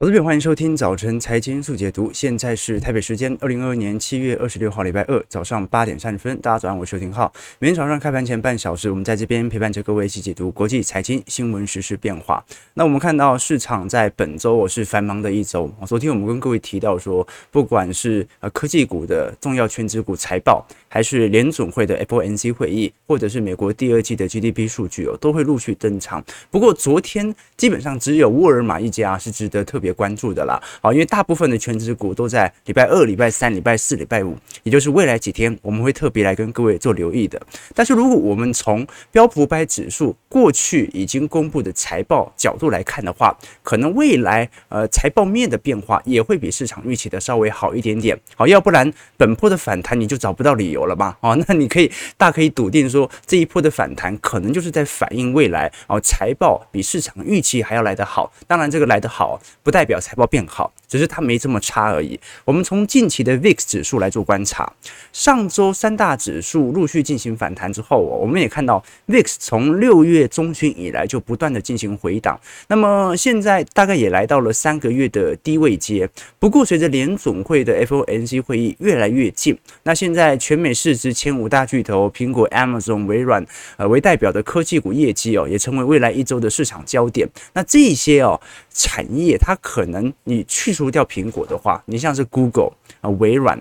好的，欢迎收听早晨财经速解读。现在是台北时间二零二二年七月二十六号，礼拜二早上八点三十分。大家早上好，我是邱廷浩。每天早上开盘前半小时，我们在这边陪伴着各位一起解读国际财经新闻、时事变化。那我们看到市场在本周我是繁忙的一周。昨天我们跟各位提到说，不管是呃科技股的重要全职股财报，还是联总会的 FOMC 会议，或者是美国第二季的 GDP 数据哦，都会陆续登场。不过昨天基本上只有沃尔玛一家是值得特别。关注的啦，好，因为大部分的全职股都在礼拜二、礼拜三、礼拜四、礼拜五，也就是未来几天，我们会特别来跟各位做留意的。但是如果我们从标普五百指数过去已经公布的财报角度来看的话，可能未来呃财报面的变化也会比市场预期的稍微好一点点。好，要不然本波的反弹你就找不到理由了吧？哦，那你可以大可以笃定说，这一波的反弹可能就是在反映未来哦财报比市场预期还要来得好。当然，这个来得好不但代表财报变好，只是它没这么差而已。我们从近期的 VIX 指数来做观察，上周三大指数陆续进行反弹之后，我们也看到 VIX 从六月中旬以来就不断的进行回档，那么现在大概也来到了三个月的低位阶。不过随着联总会的 FOMC 会议越来越近，那现在全美市值前五大巨头苹果、Amazon、微软呃为代表的科技股业绩哦，也成为未来一周的市场焦点。那这些哦。产业它可能你去除掉苹果的话，你像是 Google 啊、微软、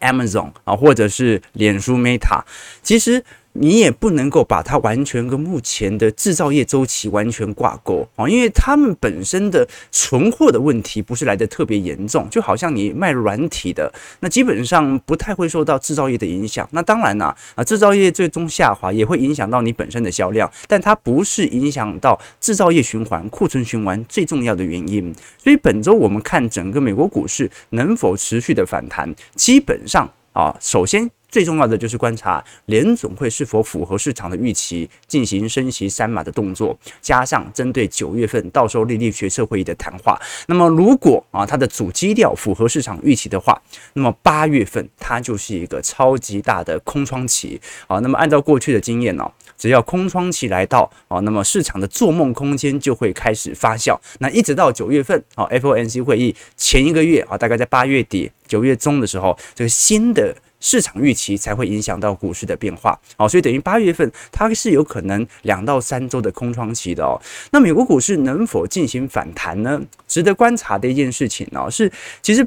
Amazon 啊，或者是脸书 Meta，其实。你也不能够把它完全跟目前的制造业周期完全挂钩啊，因为他们本身的存货的问题不是来得特别严重，就好像你卖软体的，那基本上不太会受到制造业的影响。那当然啦，啊，制造业最终下滑也会影响到你本身的销量，但它不是影响到制造业循环、库存循环最重要的原因。所以本周我们看整个美国股市能否持续的反弹，基本上啊，首先。最重要的就是观察联总会是否符合市场的预期，进行升息三码的动作，加上针对九月份到时候利率决策会议的谈话。那么如果啊它的主基调符合市场预期的话，那么八月份它就是一个超级大的空窗期啊。那么按照过去的经验呢，只要空窗期来到啊，那么市场的做梦空间就会开始发酵。那一直到九月份啊，FOMC 会议前一个月啊，大概在八月底九月中的时候，这个新的。市场预期才会影响到股市的变化，好，所以等于八月份它是有可能两到三周的空窗期的哦。那美国股市能否进行反弹呢？值得观察的一件事情哦，是其实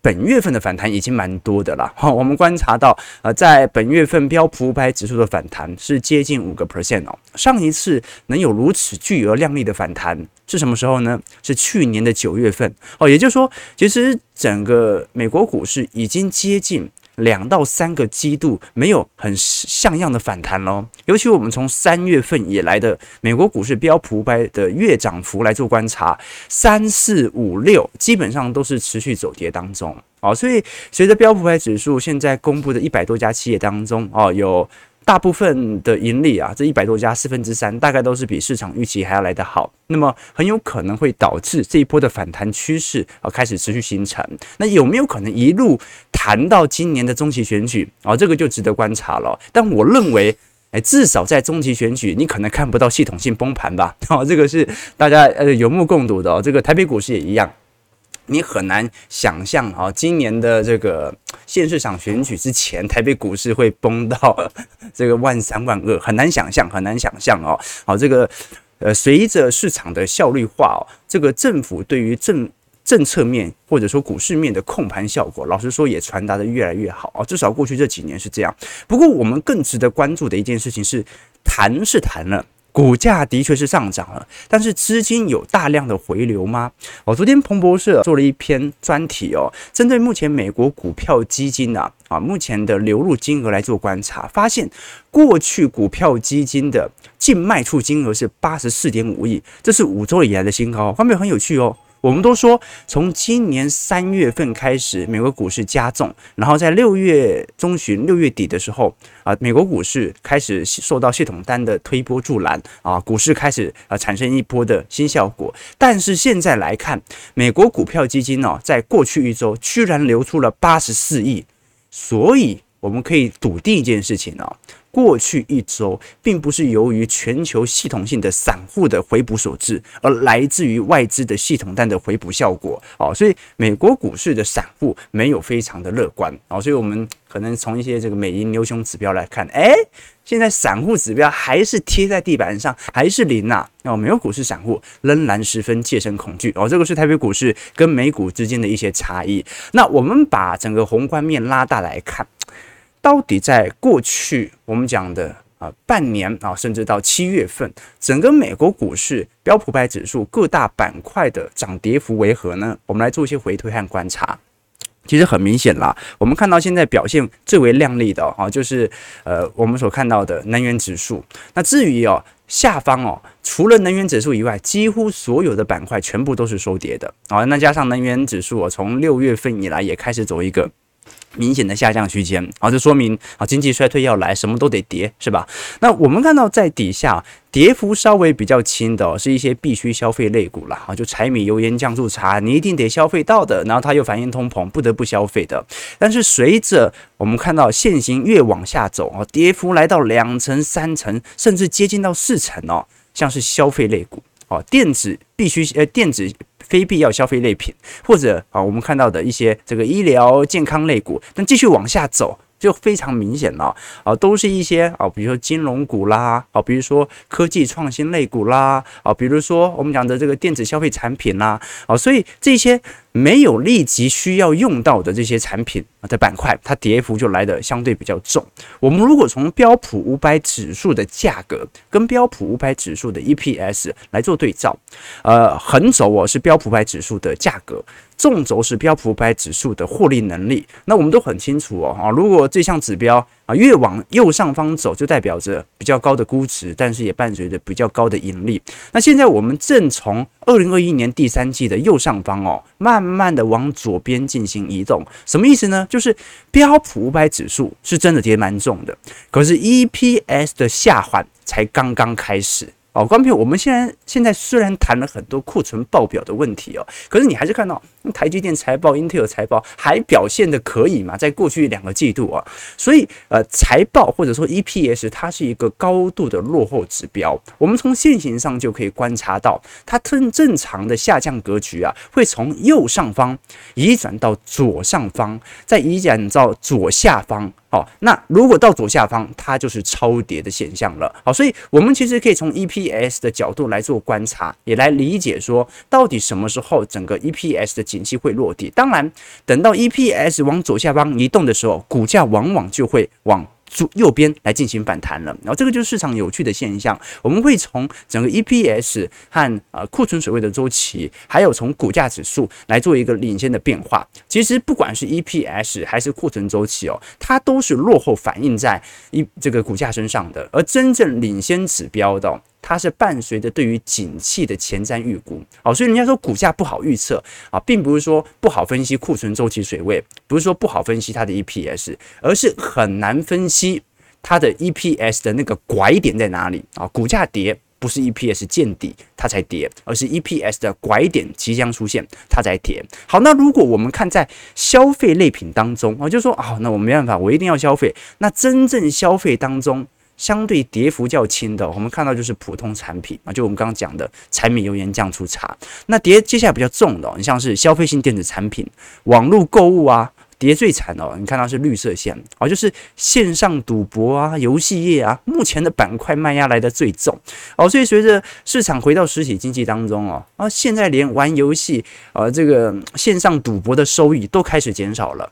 本月份的反弹已经蛮多的了。好，我们观察到，呃，在本月份标普五百指数的反弹是接近五个 percent 哦。上一次能有如此巨额亮丽的反弹是什么时候呢？是去年的九月份哦。也就是说，其实整个美国股市已经接近。两到三个季度没有很像样的反弹喽，尤其我们从三月份以来的美国股市标普五百的月涨幅来做观察，三四五六基本上都是持续走跌当中，哦，所以随着标普五百指数现在公布的一百多家企业当中，哦，有。大部分的盈利啊，这一百多家四分之三，大概都是比市场预期还要来得好。那么很有可能会导致这一波的反弹趋势啊开始持续形成。那有没有可能一路谈到今年的中期选举啊？这个就值得观察了。但我认为，哎，至少在中期选举，你可能看不到系统性崩盘吧？哦，这个是大家呃有目共睹的哦。这个台北股市也一样。你很难想象啊，今年的这个县市长选举之前，台北股市会崩到 这个万三万二，很难想象，很难想象哦。好，这个呃，随着市场的效率化哦，这个政府对于政政策面或者说股市面的控盘效果，老实说也传达的越来越好啊。至少过去这几年是这样。不过，我们更值得关注的一件事情是，谈是谈了。股价的确是上涨了，但是资金有大量的回流吗？我，昨天彭博社做了一篇专题哦，针对目前美国股票基金啊啊目前的流入金额来做观察，发现过去股票基金的净卖出金额是八十四点五亿，这是五周以来的新高，方面很有趣哦。我们都说，从今年三月份开始，美国股市加重，然后在六月中旬、六月底的时候，啊，美国股市开始受到系统单的推波助澜，啊，股市开始啊产生一波的新效果。但是现在来看，美国股票基金呢，在过去一周居然流出了八十四亿，所以我们可以笃定一件事情呢。过去一周并不是由于全球系统性的散户的回补所致，而来自于外资的系统单的回补效果。哦，所以美国股市的散户没有非常的乐观。哦，所以我们可能从一些这个美银牛熊指标来看，诶，现在散户指标还是贴在地板上，还是零呐。哦，美国股市散户仍然十分切身恐惧。哦，这个是台北股市跟美股之间的一些差异。那我们把整个宏观面拉大来看。到底在过去我们讲的啊半年啊，甚至到七月份，整个美国股市标普百指数各大板块的涨跌幅为何呢？我们来做一些回推和观察。其实很明显啦，我们看到现在表现最为亮丽的啊，就是呃我们所看到的能源指数。那至于哦下方哦，除了能源指数以外，几乎所有的板块全部都是收跌的啊。那加上能源指数，从六月份以来也开始走一个。明显的下降区间，好，这说明啊经济衰退要来，什么都得跌，是吧？那我们看到在底下跌幅稍微比较轻的，是一些必需消费类股了，啊，就柴米油盐酱醋茶，你一定得消费到的，然后它又反映通膨，不得不消费的。但是随着我们看到线型越往下走啊，跌幅来到两成、三成，甚至接近到四成哦，像是消费类股哦，电子必需呃电子。非必要消费类品，或者啊，我们看到的一些这个医疗健康类股，但继续往下走。就非常明显了啊，都是一些啊，比如说金融股啦，啊，比如说科技创新类股啦，啊，比如说我们讲的这个电子消费产品啦，啊，所以这些没有立即需要用到的这些产品的板块，它跌幅就来的相对比较重。我们如果从标普五百指数的价格跟标普五百指数的 EPS 来做对照，呃，横轴哦是标普五百指数的价格。纵轴是标普五百指数的获利能力，那我们都很清楚哦，啊，如果这项指标啊越往右上方走，就代表着比较高的估值，但是也伴随着比较高的盈利。那现在我们正从二零二一年第三季的右上方哦，慢慢的往左边进行移动，什么意思呢？就是标普五百指数是真的跌蛮重的，可是 EPS 的下缓才刚刚开始。哦，观众朋友，我们现在现在虽然谈了很多库存报表的问题哦，可是你还是看到台积电财报、英特尔财报还表现的可以嘛？在过去两个季度啊，所以呃，财报或者说 EPS 它是一个高度的落后指标。我们从线型上就可以观察到，它正正常的下降格局啊，会从右上方移转到左上方，再移转到左下方。好，那如果到左下方，它就是超跌的现象了。好，所以我们其实可以从 EPS 的角度来做观察，也来理解说，到底什么时候整个 EPS 的景气会落地。当然，等到 EPS 往左下方移动的时候，股价往往就会往。左右边来进行反弹了，然后这个就是市场有趣的现象。我们会从整个 EPS 和呃库存水位的周期，还有从股价指数来做一个领先的变化。其实不管是 EPS 还是库存周期哦，它都是落后反映在一这个股价身上的，而真正领先指标的。它是伴随着对于景气的前瞻预估，哦，所以人家说股价不好预测啊，并不是说不好分析库存周期水位，不是说不好分析它的 EPS，而是很难分析它的 EPS 的那个拐点在哪里啊？股价跌不是 EPS 见底它才跌，而是 EPS 的拐点即将出现它才跌。好，那如果我们看在消费类品当中，我就说啊，那我没办法，我一定要消费。那真正消费当中。相对跌幅较轻的，我们看到就是普通产品啊，就我们刚刚讲的柴米油盐酱醋茶。那跌接下来比较重的，你像是消费性电子产品、网络购物啊，跌最惨哦。你看到是绿色线哦，就是线上赌博啊、游戏业啊，目前的板块卖压来得最重哦。所以随着市场回到实体经济当中哦，啊，现在连玩游戏啊，这个线上赌博的收益都开始减少了。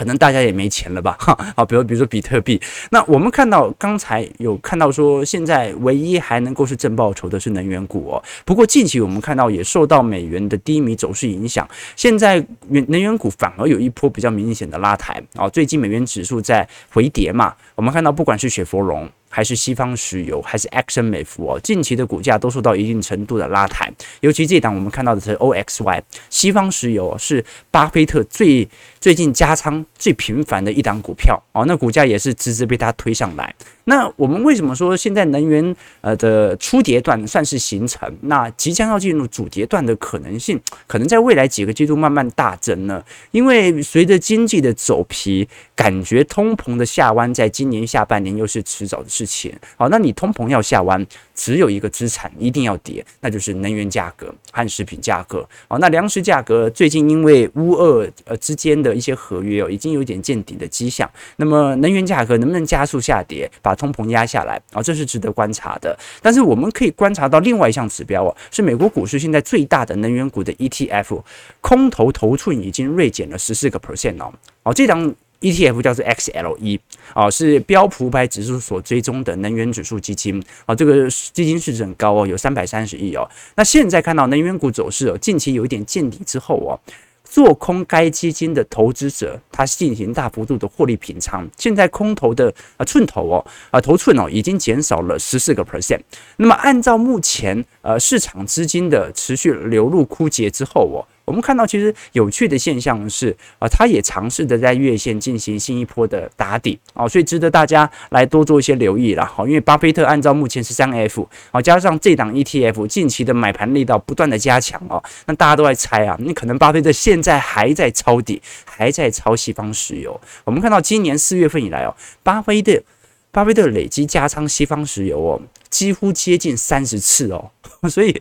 可能大家也没钱了吧？哈，好，比如比如说比特币。那我们看到刚才有看到说，现在唯一还能够是正报酬的是能源股哦。不过近期我们看到也受到美元的低迷走势影响，现在能源股反而有一波比较明显的拉抬啊。最近美元指数在回跌嘛，我们看到不管是雪佛龙。还是西方石油，还是 Action 美孚哦，近期的股价都受到一定程度的拉抬。尤其这档我们看到的是 OXY，西方石油是巴菲特最最近加仓最频繁的一档股票哦，那股价也是直直被他推上来。那我们为什么说现在能源呃的初阶段算是形成？那即将要进入主阶段的可能性，可能在未来几个季度慢慢大增呢？因为随着经济的走皮，感觉通膨的下弯在今年下半年又是迟早的事情。好，那你通膨要下弯，只有一个资产一定要跌，那就是能源价格和食品价格。好，那粮食价格最近因为乌俄呃之间的一些合约哦，已经有点见底的迹象。那么能源价格能不能加速下跌，把通膨压下来啊？这是值得观察的。但是我们可以观察到另外一项指标哦，是美国股市现在最大的能源股的 ETF 空头头寸已经锐减了十四个 percent 哦。哦，这档 ETF 叫做 XLE 啊，是标普五百指数所追踪的能源指数基金啊。这个基金市值很高哦，有三百三十亿哦。那现在看到能源股走势哦，近期有一点见底之后哦。做空该基金的投资者，他进行大幅度的获利平仓。现在空头的啊寸头哦啊头寸哦已经减少了十四个 percent。那么按照目前呃市场资金的持续流入枯竭之后哦。我们看到，其实有趣的现象是啊，他也尝试着在月线进行新一波的打底啊，所以值得大家来多做一些留意了。好，因为巴菲特按照目前十三 F 啊，加上这档 ETF 近期的买盘力道不断的加强哦，那大家都在猜啊，你可能巴菲特现在还在抄底，还在抄西方石油。我们看到今年四月份以来哦，巴菲特巴菲特累积加仓西方石油哦。几乎接近三十次哦，所以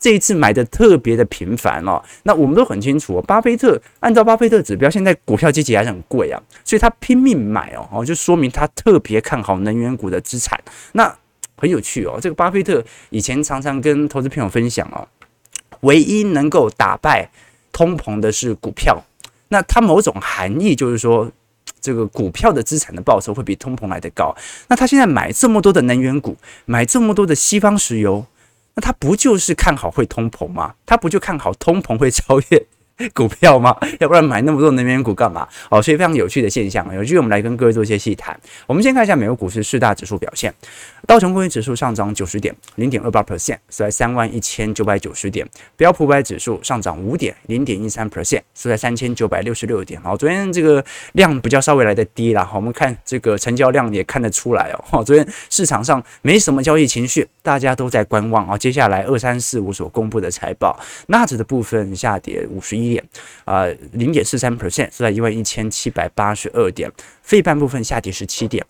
这一次买的特别的频繁哦。那我们都很清楚哦，巴菲特按照巴菲特指标，现在股票基期还是很贵啊，所以他拼命买哦，哦，就说明他特别看好能源股的资产。那很有趣哦，这个巴菲特以前常常跟投资朋友分享哦，唯一能够打败通膨的是股票。那它某种含义就是说。这个股票的资产的报酬会比通膨来得高，那他现在买这么多的能源股，买这么多的西方石油，那他不就是看好会通膨吗？他不就看好通膨会超越？股票吗？要不然买那么多能源股干嘛？哦，所以非常有趣的现象。有机会我们来跟各位做一些细谈。我们先看一下美国股市四大指数表现。道琼工业指数上涨九十点，零点二八 percent，收在三万一千九百九十点。标普五百指数上涨五点，零点一三 percent，收在三千九百六十六点。好，昨天这个量比较稍微来的低了。我们看这个成交量也看得出来哦。好，昨天市场上没什么交易情绪，大家都在观望啊。接下来二三四五所公布的财报，纳指的部分下跌五十一。点啊，零点四三 percent 是在一万一千七百八十二点，费半部分下跌十七点，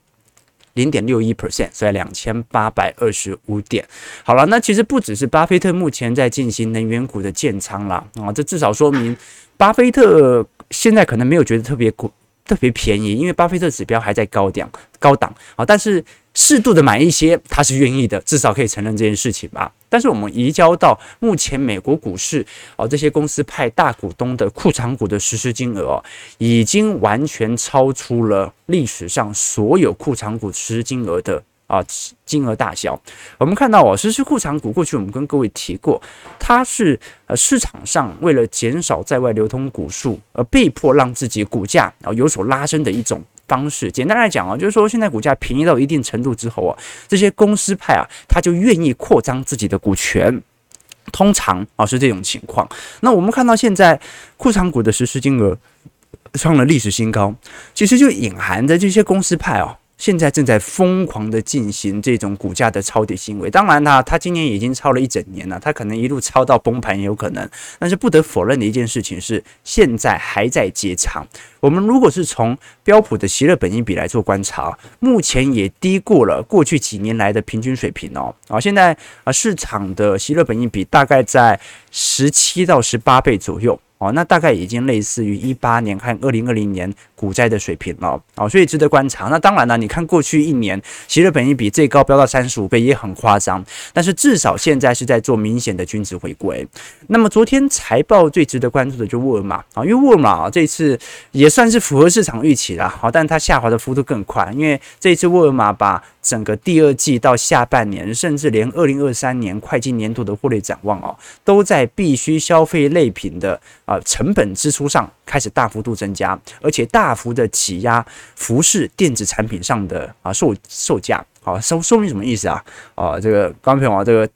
零点六一 percent 是在两千八百二十五点。好了，那其实不只是巴菲特目前在进行能源股的建仓了啊，这至少说明巴菲特现在可能没有觉得特别股特别便宜，因为巴菲特指标还在高点高档啊，但是。适度的买一些，他是愿意的，至少可以承认这件事情吧。但是我们移交到目前美国股市啊，这些公司派大股东的库藏股的实施金额，已经完全超出了历史上所有库藏股实施金额的啊金额大小。我们看到哦，实施库藏股过去我们跟各位提过，它是呃市场上为了减少在外流通股数而被迫让自己股价啊有所拉升的一种。方式简单来讲啊，就是说现在股价便宜到一定程度之后啊，这些公司派啊，他就愿意扩张自己的股权，通常啊是这种情况。那我们看到现在库藏股的实施金额创了历史新高，其实就隐含着这些公司派啊。现在正在疯狂的进行这种股价的抄底行为。当然，他他今年已经抄了一整年了，他可能一路抄到崩盘也有可能。但是不得否认的一件事情是，现在还在接仓。我们如果是从标普的息率本益比来做观察，目前也低过了过去几年来的平均水平哦。啊，现在啊市场的息率本益比大概在十七到十八倍左右。哦，那大概已经类似于一八年和二零二零年股灾的水平了，哦，所以值得观察。那当然了，你看过去一年，息率本益比最高飙到三十五倍也很夸张，但是至少现在是在做明显的均值回归。那么昨天财报最值得关注的就沃尔玛啊，因为沃尔玛啊这次也算是符合市场预期了，好，但它下滑的幅度更快，因为这次沃尔玛把整个第二季到下半年，甚至连二零二三年会计年度的获利展望哦，都在必须消费类品的。啊，成本支出上开始大幅度增加，而且大幅的挤压服饰电子产品上的啊售售价。好，说说明什么意思啊？啊，这个观众朋友啊，这个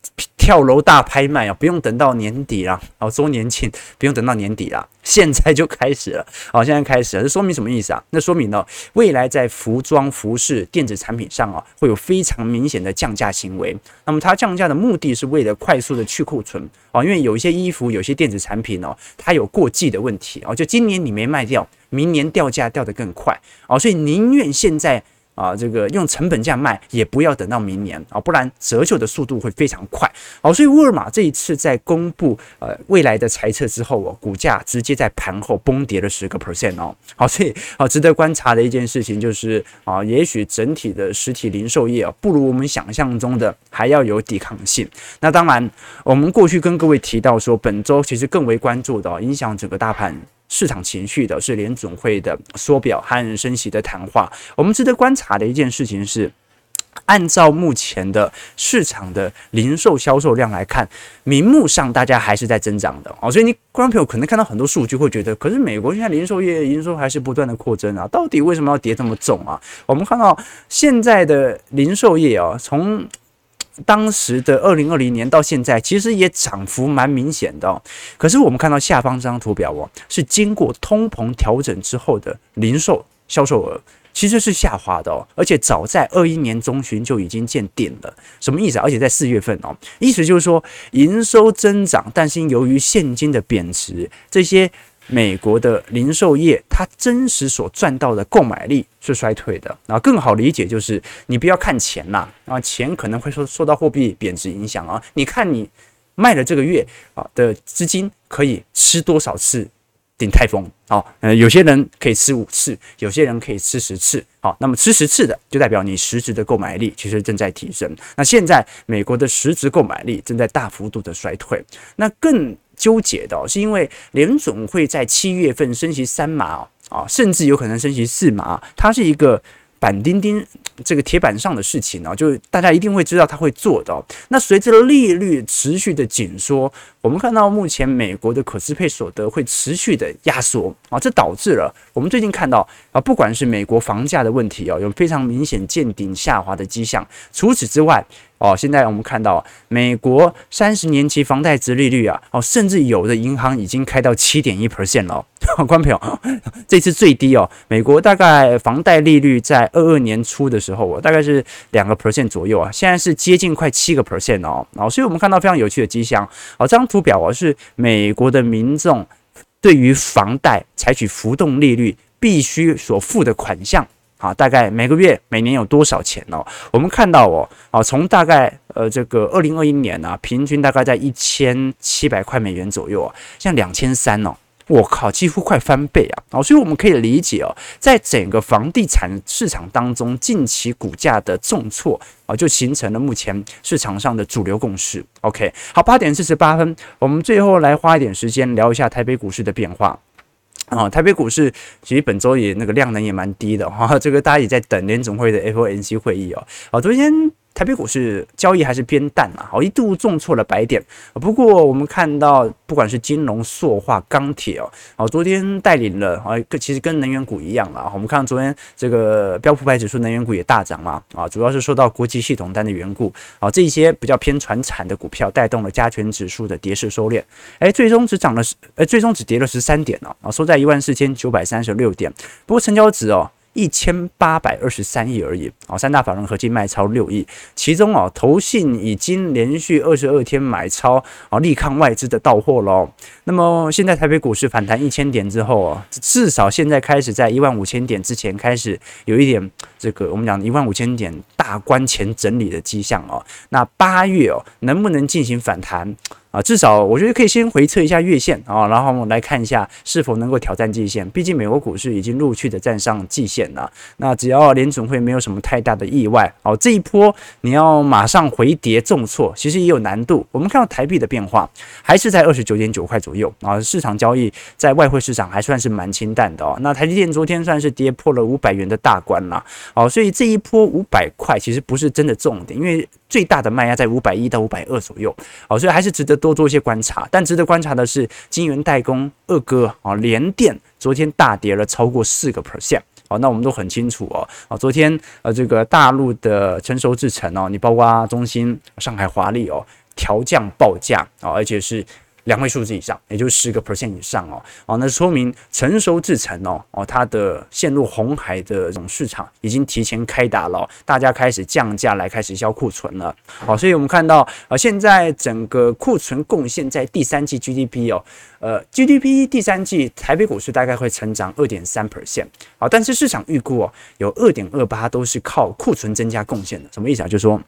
跳楼大拍卖啊，不用等到年底了，哦，周年庆不用等到年底了，现在就开始了，好，现在开始了，这说明什么意思啊？那说明呢，未来在服装、服饰、电子产品上啊，会有非常明显的降价行为。那么它降价的目的是为了快速的去库存啊，因为有一些衣服、有些电子产品哦，它有过季的问题啊，就今年你没卖掉，明年掉价掉得更快啊，所以宁愿现在。啊，这个用成本价卖，也不要等到明年啊，不然折旧的速度会非常快。好，所以沃尔玛这一次在公布呃未来的财测之后哦，股价直接在盘后崩跌了十个 percent 哦。好，所以啊，值得观察的一件事情就是啊，也许整体的实体零售业啊，不如我们想象中的还要有抵抗性。那当然，我们过去跟各位提到说，本周其实更为关注的影响整个大盘。市场情绪的是联准会的缩表和升息的谈话。我们值得观察的一件事情是，按照目前的市场的零售销售量来看，名目上大家还是在增长的哦。所以你观众朋友可能看到很多数据会觉得，可是美国现在零售业营收还是不断的扩增啊，到底为什么要跌这么重啊？我们看到现在的零售业啊，从当时的二零二零年到现在，其实也涨幅蛮明显的哦。可是我们看到下方这张图表哦，是经过通膨调整之后的零售销售额，其实是下滑的哦。而且早在二一年中旬就已经见顶了。什么意思啊？而且在四月份哦，意思就是说营收增长，但是由于现金的贬值，这些。美国的零售业，它真实所赚到的购买力是衰退的。那更好理解就是，你不要看钱呐，啊，钱可能会受受到货币贬值影响啊。你看你卖了这个月啊的资金可以吃多少次鼎泰丰？好，呃，有些人可以吃五次，有些人可以吃十次。好，那么吃十次的，就代表你实质的购买力其实正在提升。那现在美国的实质购买力正在大幅度的衰退。那更。纠结的是因为联总会在七月份升息三码啊，甚至有可能升息四码，它是一个板钉钉这个铁板上的事情啊，就是大家一定会知道他会做的。那随着利率持续的紧缩，我们看到目前美国的可支配所得会持续的压缩啊，这导致了我们最近看到啊，不管是美国房价的问题啊，有非常明显见顶下滑的迹象。除此之外，哦，现在我们看到美国三十年期房贷殖利率啊，哦，甚至有的银行已经开到七点一 percent 了。观众朋友，这次最低哦，美国大概房贷利率在二二年初的时候，哦，大概是两个 percent 左右啊，现在是接近快七个 percent 哦。哦，所以我们看到非常有趣的迹象。哦，这张图表啊，是美国的民众对于房贷采取浮动利率必须所付的款项。啊，大概每个月、每年有多少钱哦？我们看到哦，啊，从大概呃这个二零二一年呢，平均大概在一千七百块美元左右啊，像两千三哦，我靠，几乎快翻倍啊！哦，所以我们可以理解哦，在整个房地产市场当中，近期股价的重挫啊，就形成了目前市场上的主流共识。OK，好，八点四十八分，我们最后来花一点时间聊一下台北股市的变化。啊，台北股市其实本周也那个量能也蛮低的哈，这个大家也在等联总会的 FOMC 会议哦。好，昨天。台北股市交易还是偏淡啊，好，一度重挫了百点。不过我们看到，不管是金融、塑化、钢铁哦，好，昨天带领了啊，其实跟能源股一样啊。我们看到昨天这个标普百指数能源股也大涨嘛，啊，主要是受到国际系统单的缘故，啊，这些比较偏传产的股票带动了加权指数的跌势收敛。哎，最终只涨了十，呃，最终只跌了十三点哦，啊，收在一万四千九百三十六点。不过成交值哦。一千八百二十三亿而已啊，三大法人合计卖超六亿，其中哦，投信已经连续二十二天买超啊，力抗外资的到货喽。那么现在台北股市反弹一千点之后啊，至少现在开始在一万五千点之前开始有一点这个我们讲一万五千点大关前整理的迹象哦。那八月哦，能不能进行反弹？啊，至少我觉得可以先回测一下月线啊，然后我们来看一下是否能够挑战季线。毕竟美国股市已经陆续的站上季线了。那只要联准会没有什么太大的意外，哦，这一波你要马上回跌重挫，其实也有难度。我们看到台币的变化还是在二十九点九块左右啊，市场交易在外汇市场还算是蛮清淡的哦。那台积电昨天算是跌破了五百元的大关了，哦，所以这一波五百块其实不是真的重点，因为最大的卖压在五百一到五百二左右，哦，所以还是值得。多做一些观察，但值得观察的是，晶圆代工二哥啊，联电昨天大跌了超过四个 percent，好，那我们都很清楚哦，哦，昨天呃这个大陆的成熟制程哦，你包括中芯、上海华丽哦，调降报价啊，而且是两位数字以上，也就是十个 percent 以上哦，哦，那说明成熟制程哦，哦，它的陷入红海的这种市场已经提前开打了，大家开始降价来开始销库存了，好，所以我们看到呃，现在整个库存贡献在第三季 GDP 哦，呃，GDP 第三季台北股市大概会成长二点三 percent，好，但是市场预估哦，有二点二八都是靠库存增加贡献的，什么意思啊？就是说。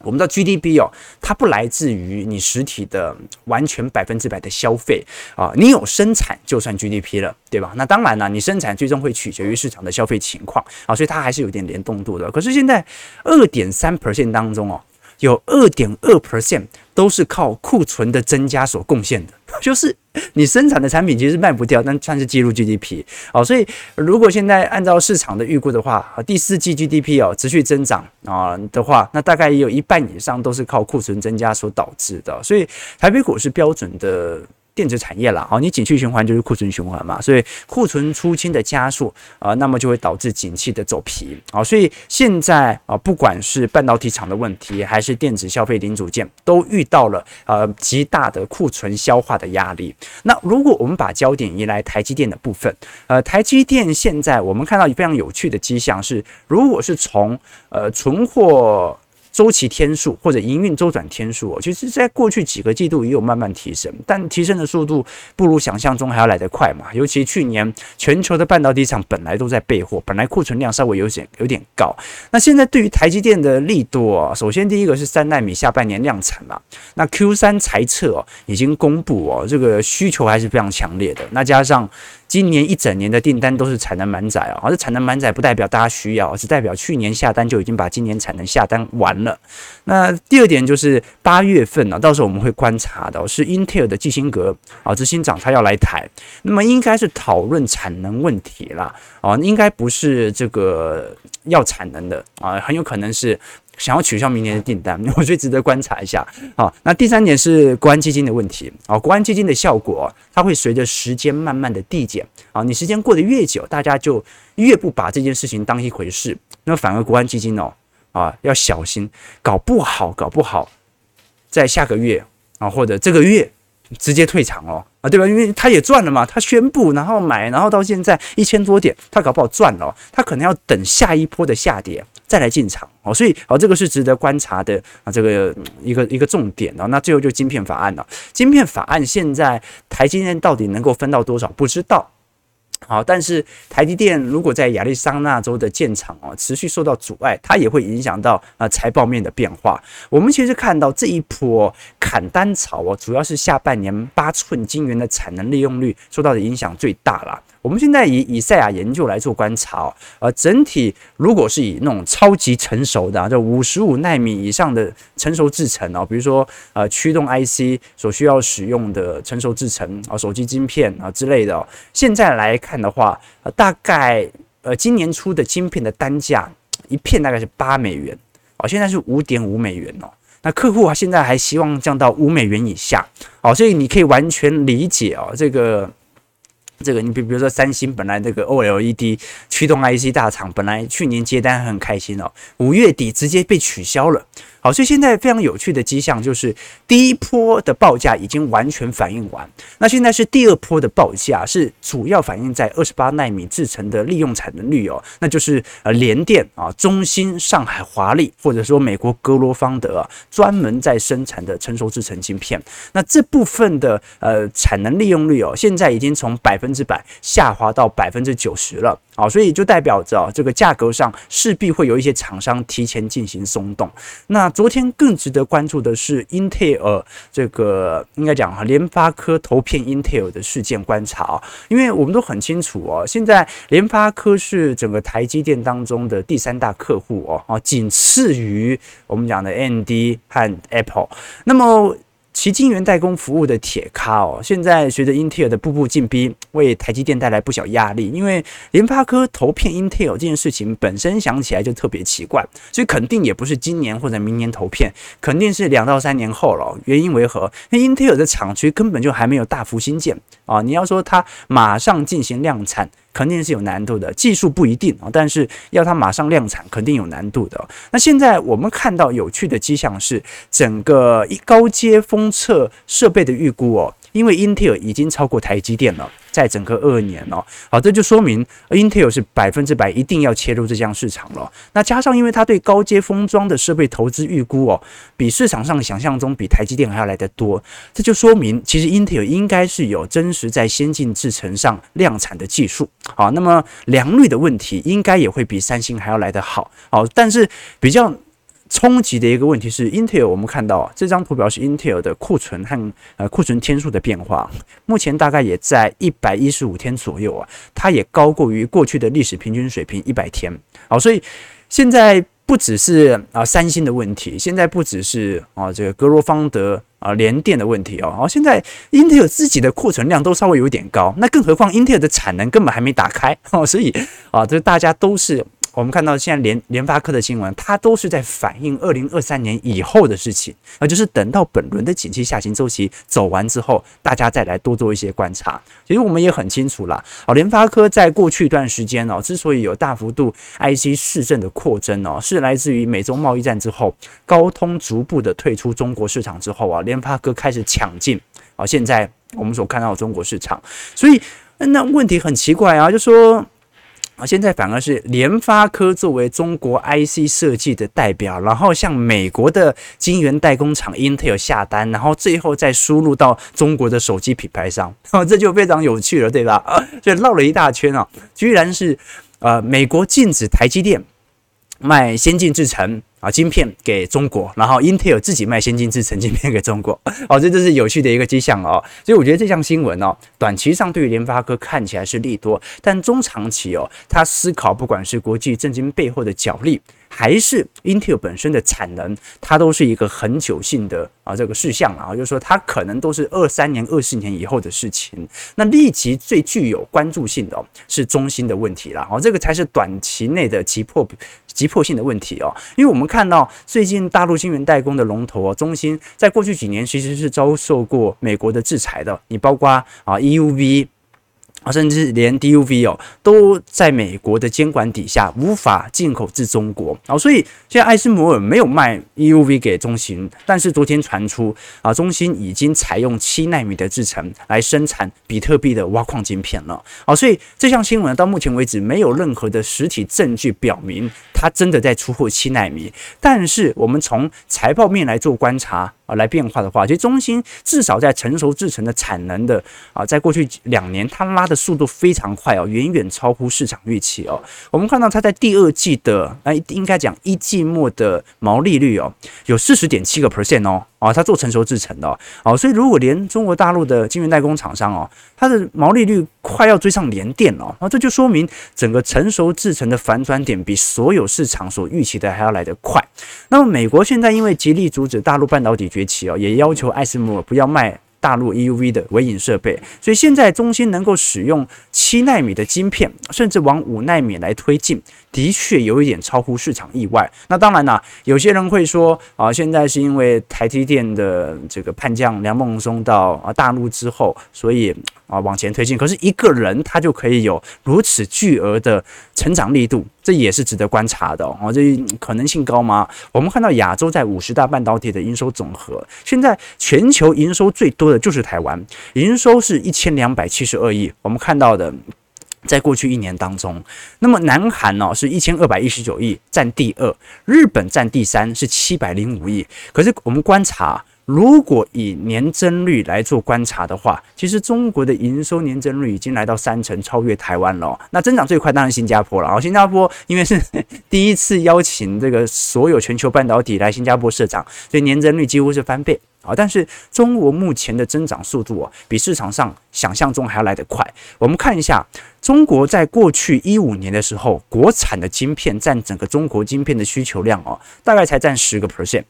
我们的 GDP 哦，它不来自于你实体的完全百分之百的消费啊，你有生产就算 GDP 了，对吧？那当然了，你生产最终会取决于市场的消费情况啊，所以它还是有点联动度的。可是现在二点三 percent 当中哦。有二点二 percent 都是靠库存的增加所贡献的，就是你生产的产品其实卖不掉，但算是记录 GDP 哦。所以如果现在按照市场的预估的话，第四季 GDP 哦持续增长啊的话，那大概也有一半以上都是靠库存增加所导致的。所以台北股是标准的。电子产业啦，好，你景气循环就是库存循环嘛，所以库存出清的加速啊、那么就会导致景气的走皮啊，所以现在啊，不管是半导体厂的问题，还是电子消费零组件，都遇到了呃极大的库存消化的压力。那如果我们把焦点移来台积电的部分，呃，台积电现在我们看到非常有趣的迹象是，如果是从呃存货。周期天数或者营运周转天数哦，其实在过去几个季度也有慢慢提升，但提升的速度不如想象中还要来得快嘛。尤其去年全球的半导体厂本来都在备货，本来库存量稍微有点有点高。那现在对于台积电的力度哦，首先第一个是三纳米下半年量产嘛，那 Q 三财测哦已经公布哦，这个需求还是非常强烈的。那加上今年一整年的订单都是产能满载啊，而这产能满载不代表大家需要，是代表去年下单就已经把今年产能下单完了。那第二点就是八月份呢，到时候我们会观察到是英特尔的基辛格啊执行长他要来台，那么应该是讨论产能问题啦，啊，应该不是这个要产能的啊，很有可能是。想要取消明年的订单，我觉得值得观察一下。好，那第三点是国安基金的问题。啊，国安基金的效果，它会随着时间慢慢的递减。啊，你时间过得越久，大家就越不把这件事情当一回事。那反而国安基金哦，啊，要小心，搞不好，搞不好，在下个月啊，或者这个月直接退场哦，啊，对吧？因为他也赚了嘛，他宣布然后买，然后到现在一千多点，他搞不好赚了，他可能要等下一波的下跌。再来进场哦，所以哦，这个是值得观察的啊，这个一个一个重点哦。那最后就晶片法案了，晶片法案现在台积电到底能够分到多少？不知道。好，但是台积电如果在亚利桑那州的建厂哦，持续受到阻碍，它也会影响到啊财报面的变化。我们其实看到这一波砍单潮哦，主要是下半年八寸晶圆的产能利用率受到的影响最大了。我们现在以以赛亚研究来做观察哦，呃，整体如果是以那种超级成熟的，啊就五十五奈米以上的成熟制程哦，比如说呃驱动 IC 所需要使用的成熟制程啊，手机晶片啊之类的哦，现在来看的话，呃，大概呃今年初的晶片的单价一片大概是八美元哦，现在是五点五美元哦，那客户啊现在还希望降到五美元以下哦，所以你可以完全理解哦这个。这个你比比如说三星本来这个 OLED 驱动 IC 大厂本来去年接单很开心哦，五月底直接被取消了。好，所以现在非常有趣的迹象就是，第一波的报价已经完全反映完，那现在是第二波的报价，是主要反映在二十八纳米制程的利用产能率哦，那就是呃联电啊、中芯、上海华力或者说美国格罗方德啊，专门在生产的成熟制程晶片，那这部分的呃产能利用率哦，现在已经从百分百分之百下滑到百分之九十了。好，所以就代表着这个价格上势必会有一些厂商提前进行松动。那昨天更值得关注的是英特尔这个应该讲哈，联发科投片英特尔的事件观察啊，因为我们都很清楚哦，现在联发科是整个台积电当中的第三大客户哦，啊，仅次于我们讲的 AMD 和 Apple。那么其晶圆代工服务的铁咖哦，现在随着英特尔的步步进逼，为台积电带来不小压力。因为联发科投片英特尔这件事情本身想起来就特别奇怪，所以肯定也不是今年或者明年投片，肯定是两到三年后了。原因为何？因为英特尔的厂区根本就还没有大幅新建啊！你要说它马上进行量产。肯定是有难度的，技术不一定啊，但是要它马上量产，肯定有难度的。那现在我们看到有趣的迹象是，整个一高阶封测设备的预估哦，因为英特尔已经超过台积电了，在整个二年哦，好，这就说明 Intel 是百分之百一定要切入这项市场了。那加上因为它对高阶封装的设备投资预估哦，比市场上想象中比台积电还要来得多，这就说明其实 Intel 应该是有真实在先进制程上量产的技术。好，那么良率的问题应该也会比三星还要来得好。好，但是比较。冲击的一个问题是，Intel 我们看到，这张图表是 Intel 的库存和呃库存天数的变化，目前大概也在一百一十五天左右啊，它也高过于过去的历史平均水平一百天。好，所以现在不只是啊三星的问题，现在不只是啊这个格罗方德啊联电的问题哦，好，现在 Intel 自己的库存量都稍微有点高，那更何况 Intel 的产能根本还没打开哦，所以啊这大家都是。我们看到现在联联发科的新闻，它都是在反映二零二三年以后的事情，啊，就是等到本轮的景气下行周期走完之后，大家再来多做一些观察。其实我们也很清楚啦，啊，联发科在过去一段时间哦，之所以有大幅度 IC 市政的扩增哦，是来自于美中贸易战之后，高通逐步的退出中国市场之后啊，联发科开始抢进啊，现在我们所看到的中国市场，所以那问题很奇怪啊，就说。啊，现在反而是联发科作为中国 IC 设计的代表，然后向美国的晶圆代工厂 Intel 下单，然后最后再输入到中国的手机品牌上，这就非常有趣了，对吧？啊，所以绕了一大圈啊，居然是呃美国禁止台积电卖先进制程。啊，晶片给中国，然后 Intel 自己卖先进制程晶片给中国，哦，这就是有趣的一个迹象哦。所以我觉得这项新闻哦，短期上对于联发科看起来是利多，但中长期哦，他思考不管是国际政经背后的角力。还是 Intel 本身的产能，它都是一个恒久性的啊这个事项啊，就是说它可能都是二三年、二四年以后的事情。那立即最具有关注性的是中芯的问题了，哦，这个才是短期内的急迫急迫性的问题哦。因为我们看到最近大陆晶圆代工的龙头哦，中芯在过去几年其实是遭受过美国的制裁的，你包括啊 EUV。啊，甚至连 DUV 哦都在美国的监管底下无法进口至中国啊，所以现在艾斯摩尔没有卖 EUV 给中芯，但是昨天传出啊，中芯已经采用七奈米的制程来生产比特币的挖矿晶片了啊，所以这项新闻到目前为止没有任何的实体证据表明它真的在出货七奈米，但是我们从财报面来做观察。啊，来变化的话，其实中芯至少在成熟制程的产能的啊，在过去两年，它拉的速度非常快哦，远远超乎市场预期哦。我们看到它在第二季的，啊，应该讲一季末的毛利率哦，有四十点七个 percent 哦。啊，它做成熟制程的哦，哦，所以如果连中国大陆的晶圆代工厂商哦，它的毛利率快要追上联电了，那，这就说明整个成熟制程的反转点比所有市场所预期的还要来得快。那么美国现在因为极力阻止大陆半导体崛起哦，也要求艾斯摩尔不要卖。大陆 EUV 的微影设备，所以现在中芯能够使用七纳米的晶片，甚至往五纳米来推进，的确有一点超乎市场意外。那当然啦，有些人会说啊，现在是因为台积电的这个叛将梁孟松到啊大陆之后，所以。啊，往前推进，可是一个人他就可以有如此巨额的成长力度，这也是值得观察的哦。这可能性高吗？我们看到亚洲在五十大半导体的营收总和，现在全球营收最多的就是台湾，营收是一千两百七十二亿。我们看到的，在过去一年当中，那么南韩呢是一千二百一十九亿，占第二；日本占第三，是七百零五亿。可是我们观察。如果以年增率来做观察的话，其实中国的营收年增率已经来到三成，超越台湾了。那增长最快当然新加坡了。然后新加坡因为是第一次邀请这个所有全球半导体来新加坡设厂，所以年增率几乎是翻倍啊。但是中国目前的增长速度啊，比市场上想象中还要来得快。我们看一下，中国在过去一五年的时候，国产的晶片占整个中国晶片的需求量哦，大概才占十个 percent。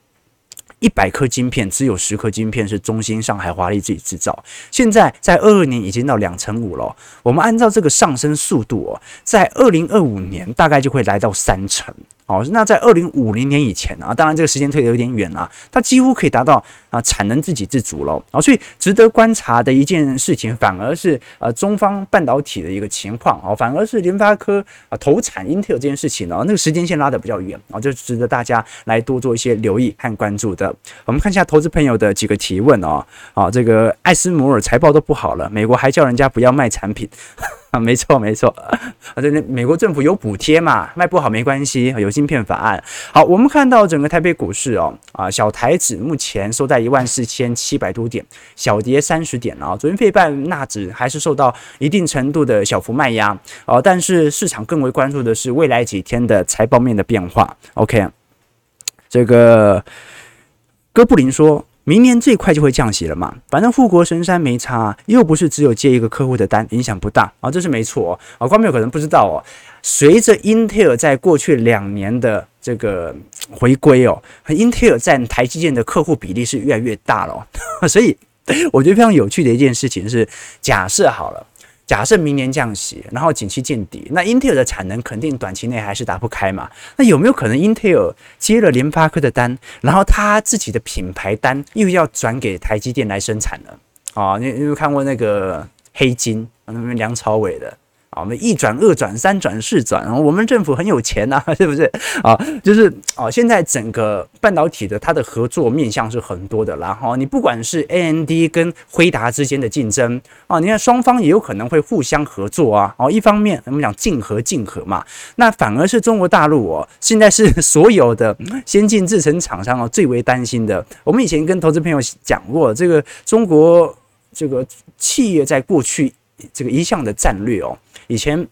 一百颗晶片，只有十颗晶片是中芯、上海、华丽自己制造。现在在二二年已经到两成五了。我们按照这个上升速度哦，在二零二五年大概就会来到三成哦，那在二零五零年以前啊，当然这个时间推得有点远了，它几乎可以达到啊产能自给自足了啊，所以值得观察的一件事情，反而是呃中方半导体的一个情况啊，反而是联发科啊投产英特尔这件事情呢，那个时间线拉得比较远啊，就值得大家来多做一些留意和关注的。我们看一下投资朋友的几个提问哦，啊，这个艾斯摩尔财报都不好了，美国还叫人家不要卖产品。啊，没错没错，啊，对，那美国政府有补贴嘛，卖不好没关系，有芯片法案。好，我们看到整个台北股市哦，啊，小台指目前收在一万四千七百多点，小跌三十点啊。昨天费半纳指还是受到一定程度的小幅卖压哦，但是市场更为关注的是未来几天的财报面的变化。OK，这个哥布林说。明年最快就会降息了嘛，反正富国神山没差，又不是只有接一个客户的单，影响不大啊，这是没错啊。观众朋友可能不知道哦，随着英特尔在过去两年的这个回归哦，英特尔占台积电的客户比例是越来越大了哦，所以我觉得非常有趣的一件事情是，假设好了。假设明年降息，然后景气见底，那英特尔的产能肯定短期内还是打不开嘛？那有没有可能英特尔接了联发科的单，然后他自己的品牌单又要转给台积电来生产了？啊，你有没有看过那个黑金？那边梁朝伟的。我们一转、二转、三转、四转，我们政府很有钱呐，是不是？啊，就是啊，现在整个半导体的它的合作面向是很多的啦。哈，你不管是 AMD 跟辉达之间的竞争啊，你看双方也有可能会互相合作啊。哦，一方面我们讲竞合竞合嘛，那反而是中国大陆哦，现在是 所有的先进制程厂商哦最为担心的。我们以前跟投资朋友讲过，这个中国这个企业在过去这个一向的战略哦。以前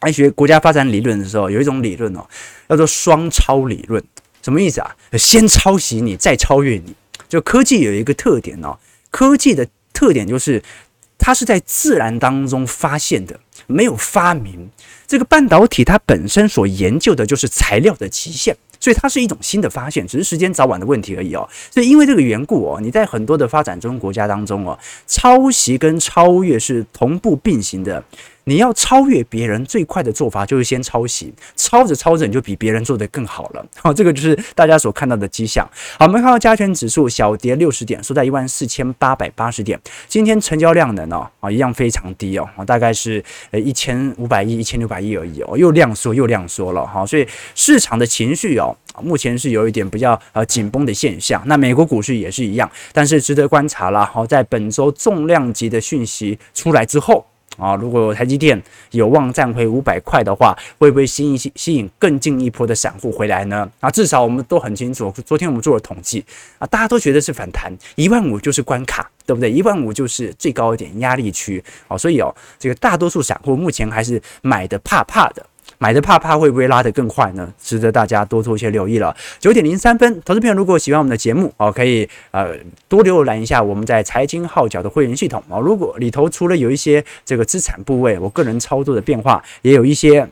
爱学国家发展理论的时候，有一种理论哦，叫做双抄理论。什么意思啊？先抄袭你，再超越你。就科技有一个特点哦，科技的特点就是它是在自然当中发现的，没有发明。这个半导体它本身所研究的就是材料的极限，所以它是一种新的发现，只是时间早晚的问题而已哦。所以因为这个缘故哦，你在很多的发展中国家当中哦，抄袭跟超越是同步并行的。你要超越别人最快的做法就是先抄袭，抄着抄着你就比别人做得更好了。好，这个就是大家所看到的迹象。好，我们看到加权指数小跌六十点，收在一万四千八百八十点。今天成交量能哦，啊一样非常低哦，大概是呃一千五百亿、一千六百亿而已哦，又量缩又量缩了哈。所以市场的情绪哦，目前是有一点比较呃紧绷的现象。那美国股市也是一样，但是值得观察了。好，在本周重量级的讯息出来之后。啊，如果台积电有望站回五百块的话，会不会吸引吸引更进一波的散户回来呢？啊，至少我们都很清楚，昨天我们做了统计啊，大家都觉得是反弹，一万五就是关卡，对不对？一万五就是最高一点压力区啊，所以哦，这个大多数散户目前还是买的怕怕的。买的怕怕会不会拉得更快呢？值得大家多做一些留意了。九点零三分，投资朋友如果喜欢我们的节目哦，可以呃多浏览一下我们在财经号角的会员系统哦。如果里头除了有一些这个资产部位，我个人操作的变化，也有一些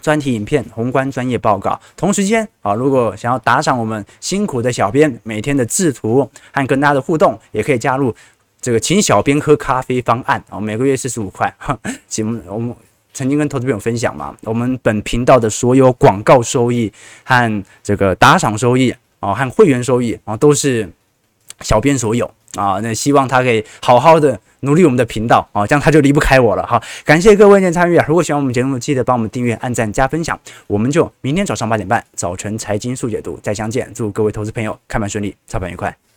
专题影片、宏观专业报告。同时间啊，如果想要打赏我们辛苦的小编每天的制图和跟大家的互动，也可以加入这个请小编喝咖啡方案啊，每个月四十五块。请我们。曾经跟投资朋友分享嘛，我们本频道的所有广告收益和这个打赏收益啊，和会员收益啊，都是小编所有啊。那希望他可以好好的努力我们的频道啊，这样他就离不开我了哈。感谢各位的参与啊！如果喜欢我们节目，记得帮我们订阅、按赞、加分享。我们就明天早上八点半早晨财经速解读再相见。祝各位投资朋友开盘顺利，操盘愉快。